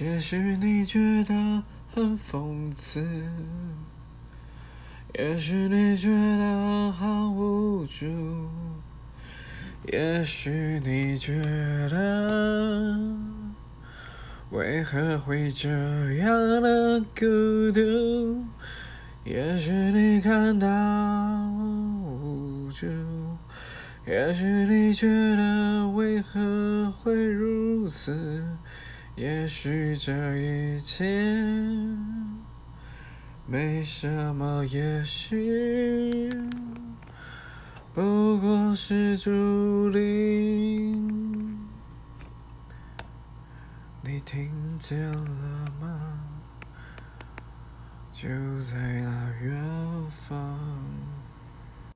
也许你觉得很讽刺，也许你觉得好无助，也许你觉得为何会这样的孤独，也许你感到无助，也许你觉得为何会如此。也许这一切没什么，也许不过是注定。你听见了吗？就在那远方。